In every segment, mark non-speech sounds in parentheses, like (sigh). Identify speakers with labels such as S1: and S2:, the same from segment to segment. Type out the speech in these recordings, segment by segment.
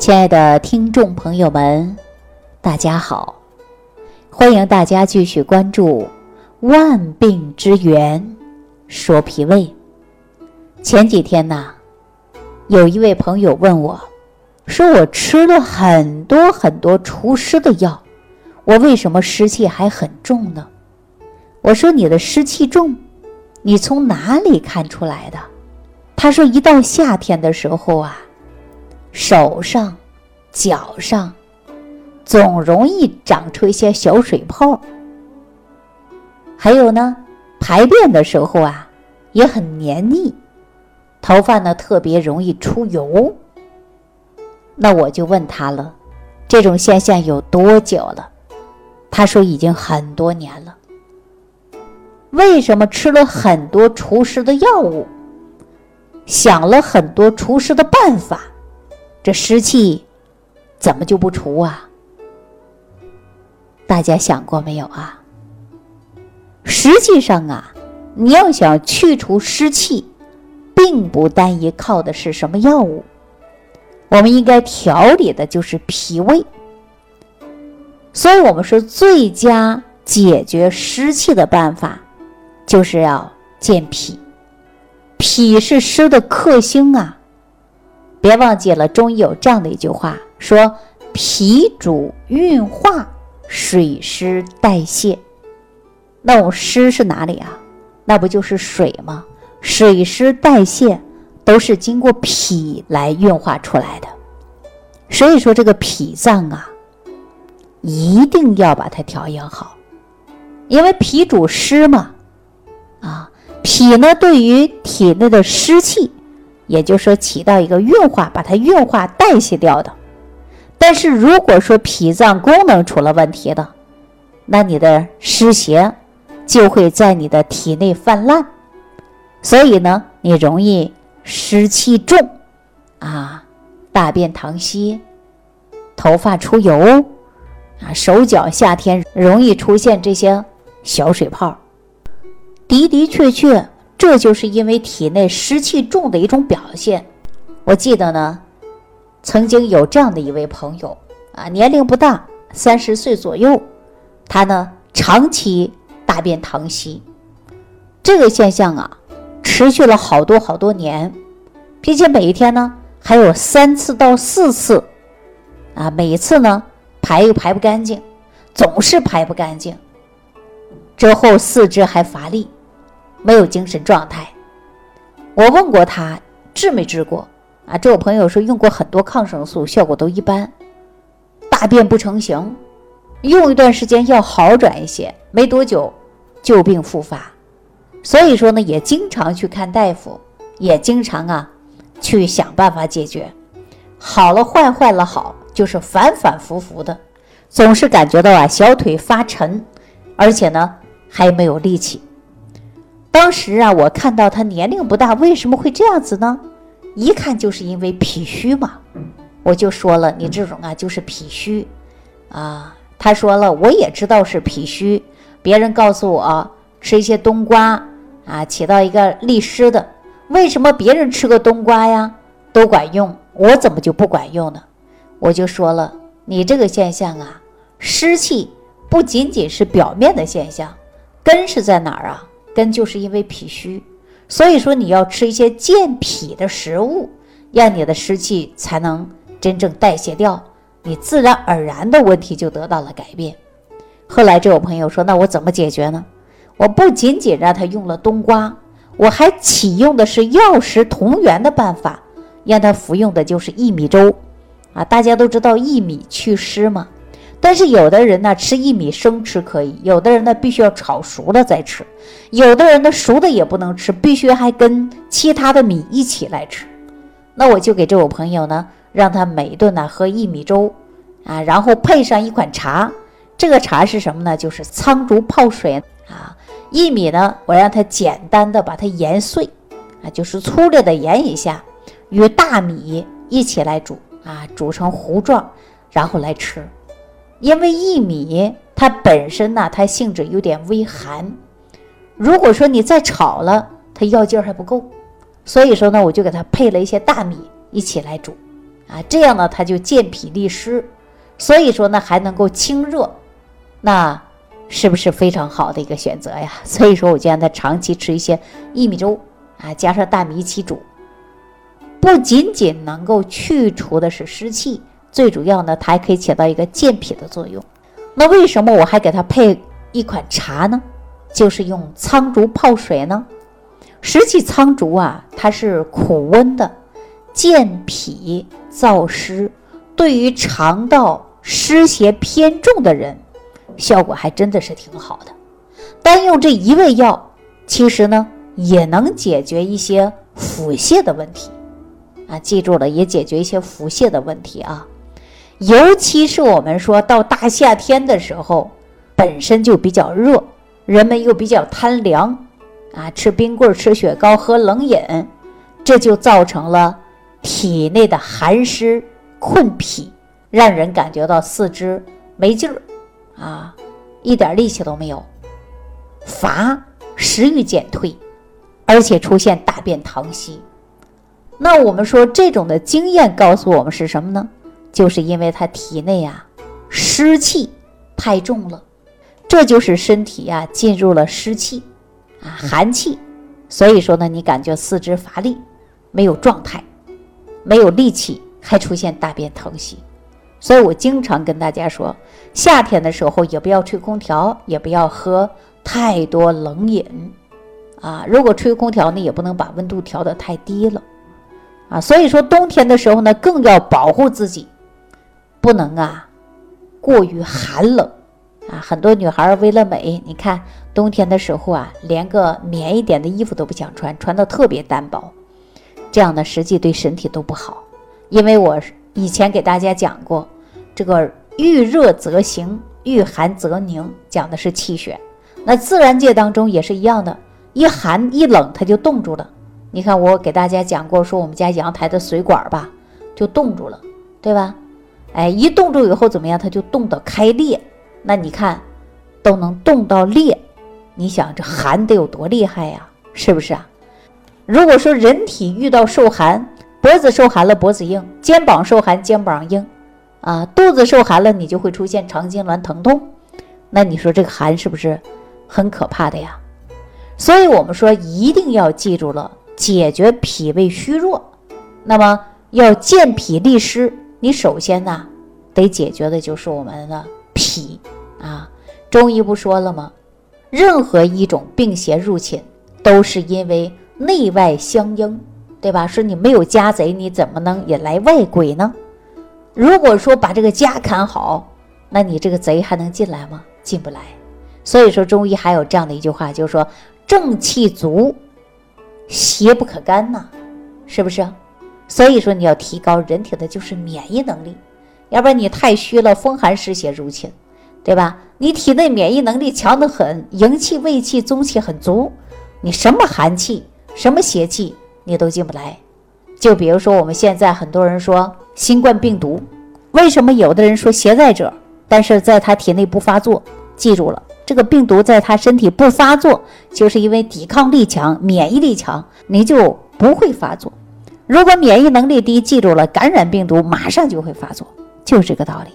S1: 亲爱的听众朋友们，大家好！欢迎大家继续关注《万病之源说脾胃》。前几天呢，有一位朋友问我，说我吃了很多很多除湿的药，我为什么湿气还很重呢？我说你的湿气重，你从哪里看出来的？他说一到夏天的时候啊。手上、脚上总容易长出一些小水泡，还有呢，排便的时候啊也很黏腻，头发呢特别容易出油。那我就问他了，这种现象有多久了？他说已经很多年了。为什么吃了很多除湿的药物，想了很多除湿的办法？这湿气怎么就不除啊？大家想过没有啊？实际上啊，你要想去除湿气，并不单一靠的是什么药物，我们应该调理的就是脾胃。所以我们说，最佳解决湿气的办法，就是要健脾。脾是湿的克星啊。别忘记了，中医有这样的一句话，说脾主运化，水湿代谢。那我们湿是哪里啊？那不就是水吗？水湿代谢都是经过脾来运化出来的。所以说，这个脾脏啊，一定要把它调养好，因为脾主湿嘛。啊，脾呢，对于体内的湿气。也就是说，起到一个运化，把它运化代谢掉的。但是如果说脾脏功能出了问题的，那你的湿邪就会在你的体内泛滥，所以呢，你容易湿气重，啊，大便溏稀，头发出油，啊，手脚夏天容易出现这些小水泡，的的确确。这就是因为体内湿气重的一种表现。我记得呢，曾经有这样的一位朋友啊，年龄不大，三十岁左右，他呢长期大便溏稀，这个现象啊持续了好多好多年，并且每一天呢还有三次到四次，啊，每一次呢排又排不干净，总是排不干净，之后四肢还乏力。没有精神状态，我问过他治没治过啊？这我朋友说用过很多抗生素，效果都一般，大便不成形，用一段时间要好转一些，没多久旧病复发，所以说呢，也经常去看大夫，也经常啊去想办法解决，好了坏坏了好，就是反反复复的，总是感觉到啊小腿发沉，而且呢还没有力气。当时啊，我看到他年龄不大，为什么会这样子呢？一看就是因为脾虚嘛。我就说了，你这种啊就是脾虚啊。他说了，我也知道是脾虚，别人告诉我吃一些冬瓜啊，起到一个利湿的。为什么别人吃个冬瓜呀都管用，我怎么就不管用呢？我就说了，你这个现象啊，湿气不仅仅是表面的现象，根是在哪儿啊？根就是因为脾虚，所以说你要吃一些健脾的食物，让你的湿气才能真正代谢掉，你自然而然的问题就得到了改变。后来这位朋友说：“那我怎么解决呢？”我不仅仅让他用了冬瓜，我还启用的是药食同源的办法，让他服用的就是薏米粥。啊，大家都知道薏米祛湿嘛。但是有的人呢吃薏米生吃可以，有的人呢必须要炒熟了再吃，有的人呢熟的也不能吃，必须还跟其他的米一起来吃。那我就给这位朋友呢，让他每一顿呢喝薏米粥，啊，然后配上一款茶。这个茶是什么呢？就是苍竹泡水啊。薏米呢，我让他简单的把它研碎，啊，就是粗略的研一下，与大米一起来煮啊，煮成糊状，然后来吃。因为薏米它本身呢，它性质有点微寒，如果说你再炒了，它药劲儿还不够，所以说呢，我就给它配了一些大米一起来煮，啊，这样呢它就健脾利湿，所以说呢还能够清热，那是不是非常好的一个选择呀？(laughs) 所以说我就让他长期吃一些薏米粥。啊，加上大米一起煮，不仅仅能够去除的是湿气，最主要呢它还可以起到一个健脾的作用。那为什么我还给它配一款茶呢？就是用苍竹泡水呢。实际苍竹啊，它是苦温的，健脾燥湿，对于肠道湿邪偏重的人，效果还真的是挺好的。单用这一味药，其实呢也能解决一些腹泻的问题啊。记住了，也解决一些腹泻的问题啊。尤其是我们说到大夏天的时候，本身就比较热，人们又比较贪凉。啊，吃冰棍、吃雪糕、喝冷饮，这就造成了体内的寒湿困脾，让人感觉到四肢没劲儿，啊，一点力气都没有，乏，食欲减退，而且出现大便溏稀。那我们说这种的经验告诉我们是什么呢？就是因为他体内啊湿气太重了，这就是身体呀进入了湿气。啊，寒气，所以说呢，你感觉四肢乏力，没有状态，没有力气，还出现大便疼稀。所以我经常跟大家说，夏天的时候也不要吹空调，也不要喝太多冷饮。啊，如果吹空调呢，也不能把温度调得太低了。啊，所以说冬天的时候呢，更要保护自己，不能啊过于寒冷。啊，很多女孩为了美，你看冬天的时候啊，连个棉一点的衣服都不想穿，穿的特别单薄，这样呢，实际对身体都不好。因为我以前给大家讲过，这个遇热则行，遇寒则凝，讲的是气血。那自然界当中也是一样的，一寒一冷它就冻住了。你看我给大家讲过，说我们家阳台的水管吧，就冻住了，对吧？哎，一冻住以后怎么样？它就冻得开裂。那你看，都能冻到裂，你想这寒得有多厉害呀？是不是啊？如果说人体遇到受寒，脖子受寒了，脖子硬；肩膀受寒，肩膀硬；啊，肚子受寒了，你就会出现肠痉挛、疼痛。那你说这个寒是不是很可怕的呀？所以我们说一定要记住了，解决脾胃虚弱，那么要健脾利湿，你首先呢得解决的就是我们的。脾啊，中医不说了吗？任何一种病邪入侵，都是因为内外相应，对吧？说你没有家贼，你怎么能引来外鬼呢？如果说把这个家 (laughs) 看好，那你这个贼还能进来吗？进不来。所以说中医还有这样的一句话，就是说正气足，邪不可干呐，是不是？所以说你要提高人体的就是免疫能力。要不然你太虚了，风寒湿邪入侵，对吧？你体内免疫能力强得很，营气、胃气、中气很足，你什么寒气、什么邪气你都进不来。就比如说我们现在很多人说新冠病毒，为什么有的人说携带者，但是在他体内不发作？记住了，这个病毒在他身体不发作，就是因为抵抗力强、免疫力强，你就不会发作。如果免疫能力低，记住了，感染病毒马上就会发作。就是这个道理，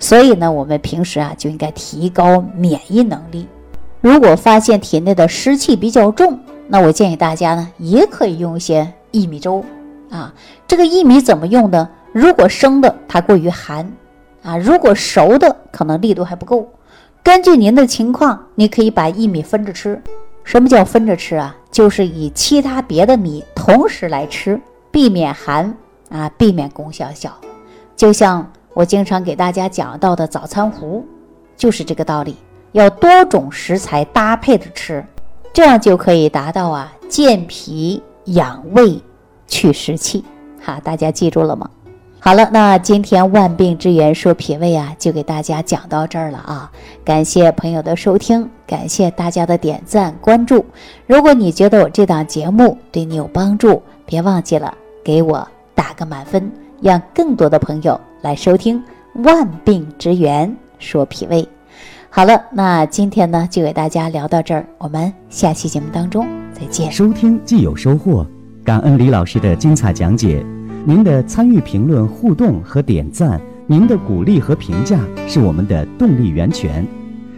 S1: 所以呢，我们平时啊就应该提高免疫能力。如果发现体内的湿气比较重，那我建议大家呢也可以用一些薏米粥啊。这个薏米怎么用呢？如果生的它过于寒啊，如果熟的可能力度还不够。根据您的情况，你可以把薏米分着吃。什么叫分着吃啊？就是以其他别的米同时来吃，避免寒啊，避免功效小。就像。我经常给大家讲到的早餐糊，就是这个道理，要多种食材搭配着吃，这样就可以达到啊健脾养胃、去湿气。哈，大家记住了吗？好了，那今天万病之源说脾胃啊，就给大家讲到这儿了啊。感谢朋友的收听，感谢大家的点赞关注。如果你觉得我这档节目对你有帮助，别忘记了给我打个满分。让更多的朋友来收听《万病之源说脾胃》。好了，那今天呢就给大家聊到这儿，我们下期节目当中再见。
S2: 收听既有收获，感恩李老师的精彩讲解。您的参与、评论、互动和点赞，您的鼓励和评价是我们的动力源泉。